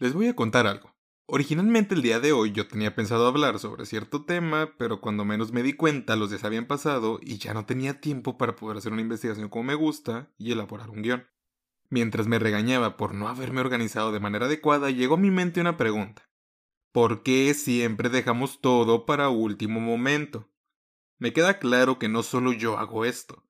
Les voy a contar algo. Originalmente el día de hoy yo tenía pensado hablar sobre cierto tema, pero cuando menos me di cuenta los días habían pasado y ya no tenía tiempo para poder hacer una investigación como me gusta y elaborar un guion. Mientras me regañaba por no haberme organizado de manera adecuada, llegó a mi mente una pregunta. ¿Por qué siempre dejamos todo para último momento? Me queda claro que no solo yo hago esto.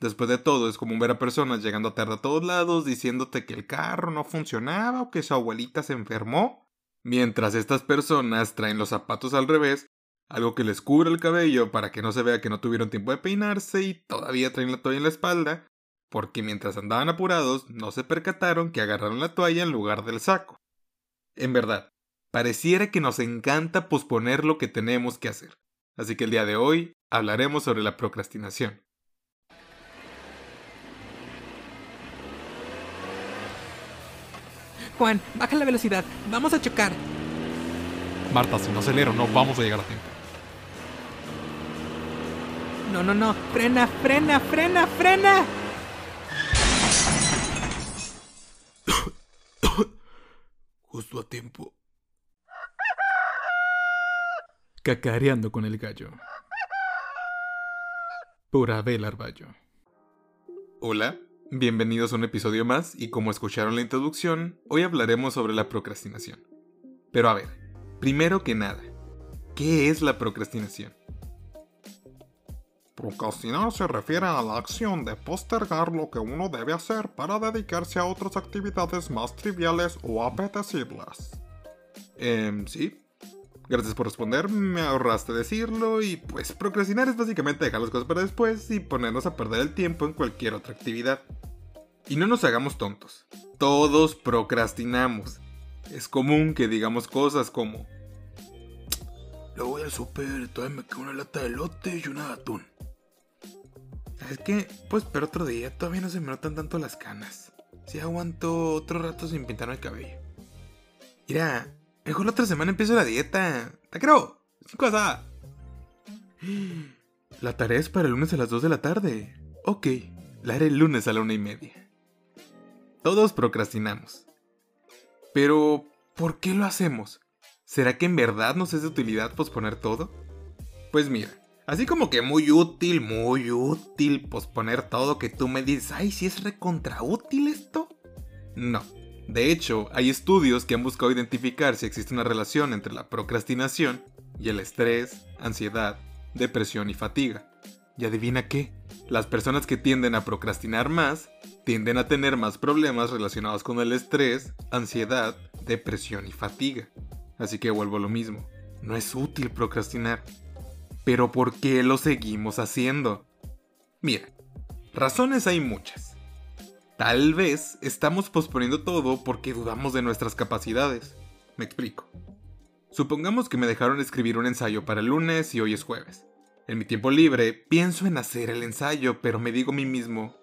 Después de todo, es común ver a personas llegando tarde a todos lados diciéndote que el carro no funcionaba o que su abuelita se enfermó Mientras estas personas traen los zapatos al revés, algo que les cubre el cabello para que no se vea que no tuvieron tiempo de peinarse y todavía traen la toalla en la espalda, porque mientras andaban apurados no se percataron que agarraron la toalla en lugar del saco. En verdad, pareciera que nos encanta posponer lo que tenemos que hacer. Así que el día de hoy hablaremos sobre la procrastinación. Juan, baja la velocidad. Vamos a chocar. Marta, si no acelero, no vamos a llegar a tiempo. No, no, no. Frena, frena, frena, frena. Justo a tiempo. Cacareando con el gallo. Por Abel Arballo. Hola. Bienvenidos a un episodio más y como escucharon la introducción, hoy hablaremos sobre la procrastinación. Pero a ver, primero que nada, ¿qué es la procrastinación? Procrastinar se refiere a la acción de postergar lo que uno debe hacer para dedicarse a otras actividades más triviales o apetecibles. Eh, sí. Gracias por responder, me ahorraste decirlo y pues procrastinar es básicamente dejar las cosas para después y ponernos a perder el tiempo en cualquier otra actividad. Y no nos hagamos tontos. Todos procrastinamos. Es común que digamos cosas como... Le voy al super, todavía me queda una lata de lote y una de atún. ¿Sabes qué? Pues pero otro día, todavía no se me notan tanto las canas. Si aguanto otro rato sin pintarme el cabello. Mira, mejor la otra semana empiezo la dieta. ¿Te creo? Sin cosa. La tarea es para el lunes a las 2 de la tarde. Ok, la haré el lunes a la una y media. Todos procrastinamos. Pero, ¿por qué lo hacemos? ¿Será que en verdad nos es de utilidad posponer todo? Pues mira, así como que muy útil, muy útil posponer todo que tú me dices, ay, si es recontra útil esto. No. De hecho, hay estudios que han buscado identificar si existe una relación entre la procrastinación y el estrés, ansiedad, depresión y fatiga. ¿Y adivina qué? Las personas que tienden a procrastinar más tienden a tener más problemas relacionados con el estrés, ansiedad, depresión y fatiga. Así que vuelvo a lo mismo. No es útil procrastinar. Pero ¿por qué lo seguimos haciendo? Mira, razones hay muchas. Tal vez estamos posponiendo todo porque dudamos de nuestras capacidades. Me explico. Supongamos que me dejaron escribir un ensayo para el lunes y hoy es jueves. En mi tiempo libre pienso en hacer el ensayo, pero me digo a mí mismo,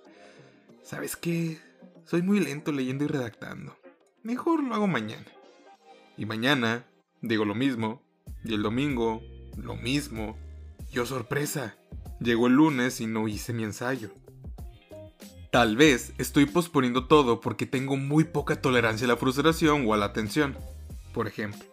¿Sabes qué? Soy muy lento leyendo y redactando. Mejor lo hago mañana. Y mañana digo lo mismo. Y el domingo, lo mismo. Yo sorpresa. Llegó el lunes y no hice mi ensayo. Tal vez estoy posponiendo todo porque tengo muy poca tolerancia a la frustración o a la tensión. Por ejemplo,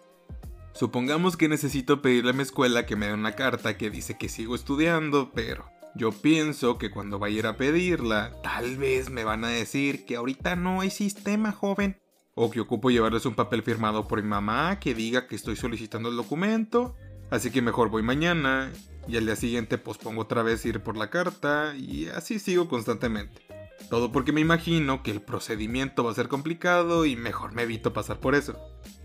supongamos que necesito pedirle a mi escuela que me dé una carta que dice que sigo estudiando, pero yo pienso que cuando vaya a ir a pedirla, tal vez me van a decir que ahorita no hay sistema, joven. O que ocupo llevarles un papel firmado por mi mamá que diga que estoy solicitando el documento. Así que mejor voy mañana y al día siguiente pospongo otra vez ir por la carta y así sigo constantemente. Todo porque me imagino que el procedimiento va a ser complicado y mejor me evito pasar por eso.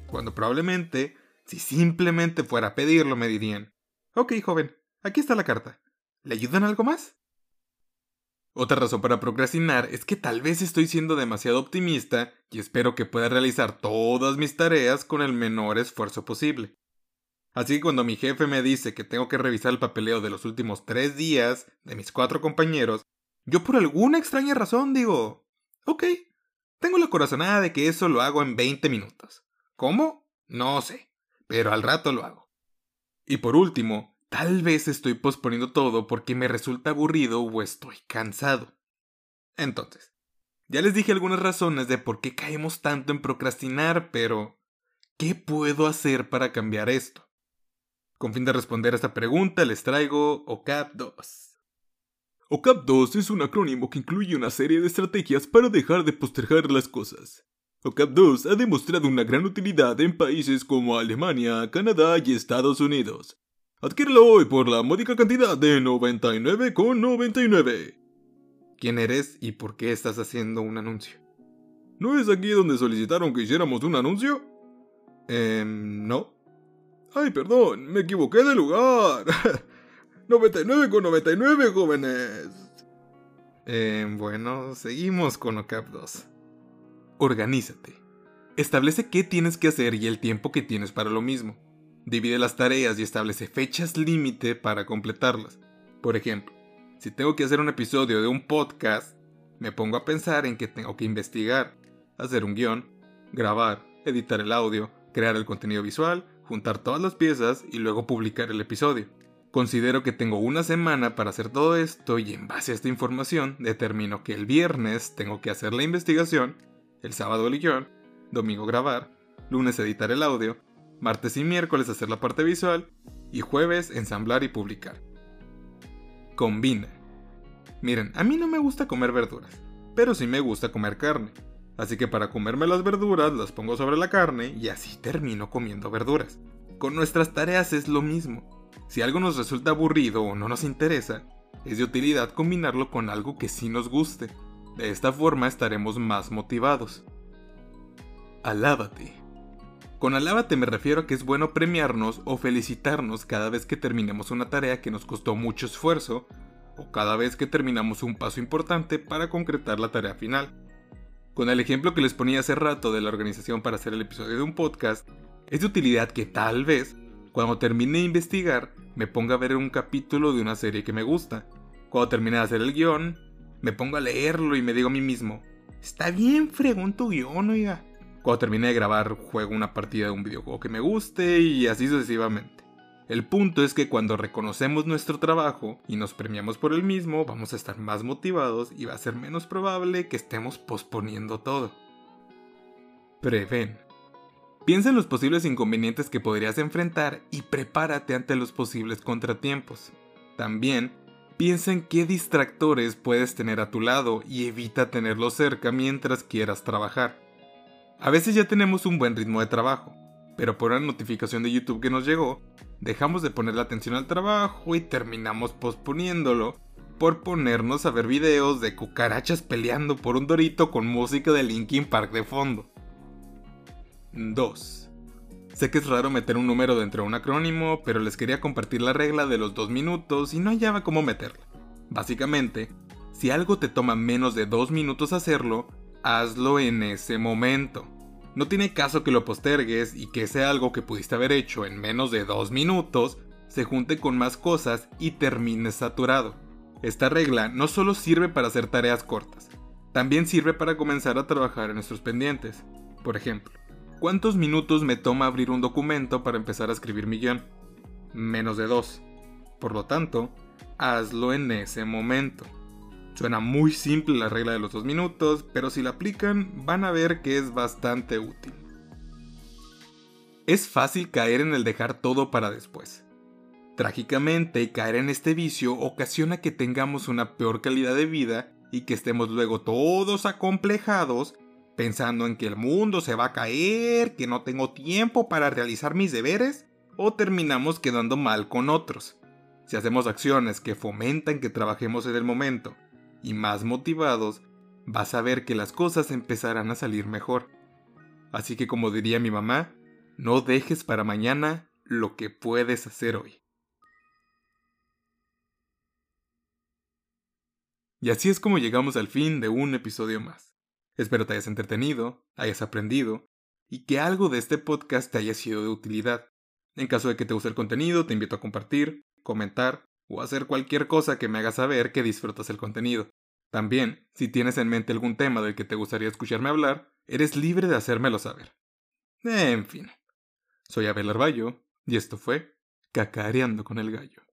Cuando probablemente, si simplemente fuera a pedirlo, me dirían, ok joven, aquí está la carta. ¿Le ayudan algo más? Otra razón para procrastinar es que tal vez estoy siendo demasiado optimista y espero que pueda realizar todas mis tareas con el menor esfuerzo posible. Así que cuando mi jefe me dice que tengo que revisar el papeleo de los últimos tres días de mis cuatro compañeros, yo por alguna extraña razón digo, ok, tengo la corazonada de que eso lo hago en 20 minutos. ¿Cómo? No sé, pero al rato lo hago. Y por último, Tal vez estoy posponiendo todo porque me resulta aburrido o estoy cansado. Entonces, ya les dije algunas razones de por qué caemos tanto en procrastinar, pero ¿qué puedo hacer para cambiar esto? Con fin de responder a esta pregunta, les traigo OCAP 2. OCAP 2 es un acrónimo que incluye una serie de estrategias para dejar de postergar las cosas. OCAP 2 ha demostrado una gran utilidad en países como Alemania, Canadá y Estados Unidos. Adquiérelo hoy por la módica cantidad de 99,99. ¿Quién eres y por qué estás haciendo un anuncio? ¿No es aquí donde solicitaron que hiciéramos un anuncio? Eh, no. Ay, perdón, me equivoqué de lugar. 99,99 jóvenes. Eh, bueno, seguimos con OCAP 2. Organízate. Establece qué tienes que hacer y el tiempo que tienes para lo mismo. Divide las tareas y establece fechas límite para completarlas. Por ejemplo, si tengo que hacer un episodio de un podcast, me pongo a pensar en que tengo que investigar, hacer un guion, grabar, editar el audio, crear el contenido visual, juntar todas las piezas y luego publicar el episodio. Considero que tengo una semana para hacer todo esto y en base a esta información determino que el viernes tengo que hacer la investigación el sábado el guion, domingo grabar, lunes editar el audio, martes y miércoles hacer la parte visual y jueves ensamblar y publicar. Combina. Miren, a mí no me gusta comer verduras, pero sí me gusta comer carne. Así que para comerme las verduras las pongo sobre la carne y así termino comiendo verduras. Con nuestras tareas es lo mismo. Si algo nos resulta aburrido o no nos interesa, es de utilidad combinarlo con algo que sí nos guste. De esta forma estaremos más motivados. Alábate. Con alábate me refiero a que es bueno premiarnos o felicitarnos cada vez que terminemos una tarea que nos costó mucho esfuerzo o cada vez que terminamos un paso importante para concretar la tarea final. Con el ejemplo que les ponía hace rato de la organización para hacer el episodio de un podcast, es de utilidad que tal vez, cuando termine de investigar, me ponga a ver un capítulo de una serie que me gusta. Cuando termine de hacer el guion, me pongo a leerlo y me digo a mí mismo, está bien fregón tu guion, oiga. Cuando termine de grabar, juego una partida de un videojuego que me guste y así sucesivamente. El punto es que cuando reconocemos nuestro trabajo y nos premiamos por el mismo, vamos a estar más motivados y va a ser menos probable que estemos posponiendo todo. Preven. Piensa en los posibles inconvenientes que podrías enfrentar y prepárate ante los posibles contratiempos. También Piensa en qué distractores puedes tener a tu lado y evita tenerlos cerca mientras quieras trabajar. A veces ya tenemos un buen ritmo de trabajo, pero por una notificación de YouTube que nos llegó, dejamos de poner la atención al trabajo y terminamos posponiéndolo por ponernos a ver videos de cucarachas peleando por un dorito con música de Linkin Park de fondo. 2. Sé que es raro meter un número dentro de un acrónimo, pero les quería compartir la regla de los dos minutos y no hallaba cómo meterla. Básicamente, si algo te toma menos de dos minutos hacerlo, hazlo en ese momento. No tiene caso que lo postergues y que ese algo que pudiste haber hecho en menos de dos minutos se junte con más cosas y termines saturado. Esta regla no solo sirve para hacer tareas cortas, también sirve para comenzar a trabajar en nuestros pendientes. Por ejemplo, ¿Cuántos minutos me toma abrir un documento para empezar a escribir mi guion? Menos de dos. Por lo tanto, hazlo en ese momento. Suena muy simple la regla de los dos minutos, pero si la aplican van a ver que es bastante útil. Es fácil caer en el dejar todo para después. Trágicamente, caer en este vicio ocasiona que tengamos una peor calidad de vida y que estemos luego todos acomplejados pensando en que el mundo se va a caer, que no tengo tiempo para realizar mis deberes, o terminamos quedando mal con otros. Si hacemos acciones que fomentan que trabajemos en el momento y más motivados, vas a ver que las cosas empezarán a salir mejor. Así que como diría mi mamá, no dejes para mañana lo que puedes hacer hoy. Y así es como llegamos al fin de un episodio más. Espero te hayas entretenido, hayas aprendido y que algo de este podcast te haya sido de utilidad. En caso de que te guste el contenido, te invito a compartir, comentar o hacer cualquier cosa que me haga saber que disfrutas el contenido. También, si tienes en mente algún tema del que te gustaría escucharme hablar, eres libre de hacérmelo saber. En fin. Soy Abel Arballo y esto fue Cacareando con el Gallo.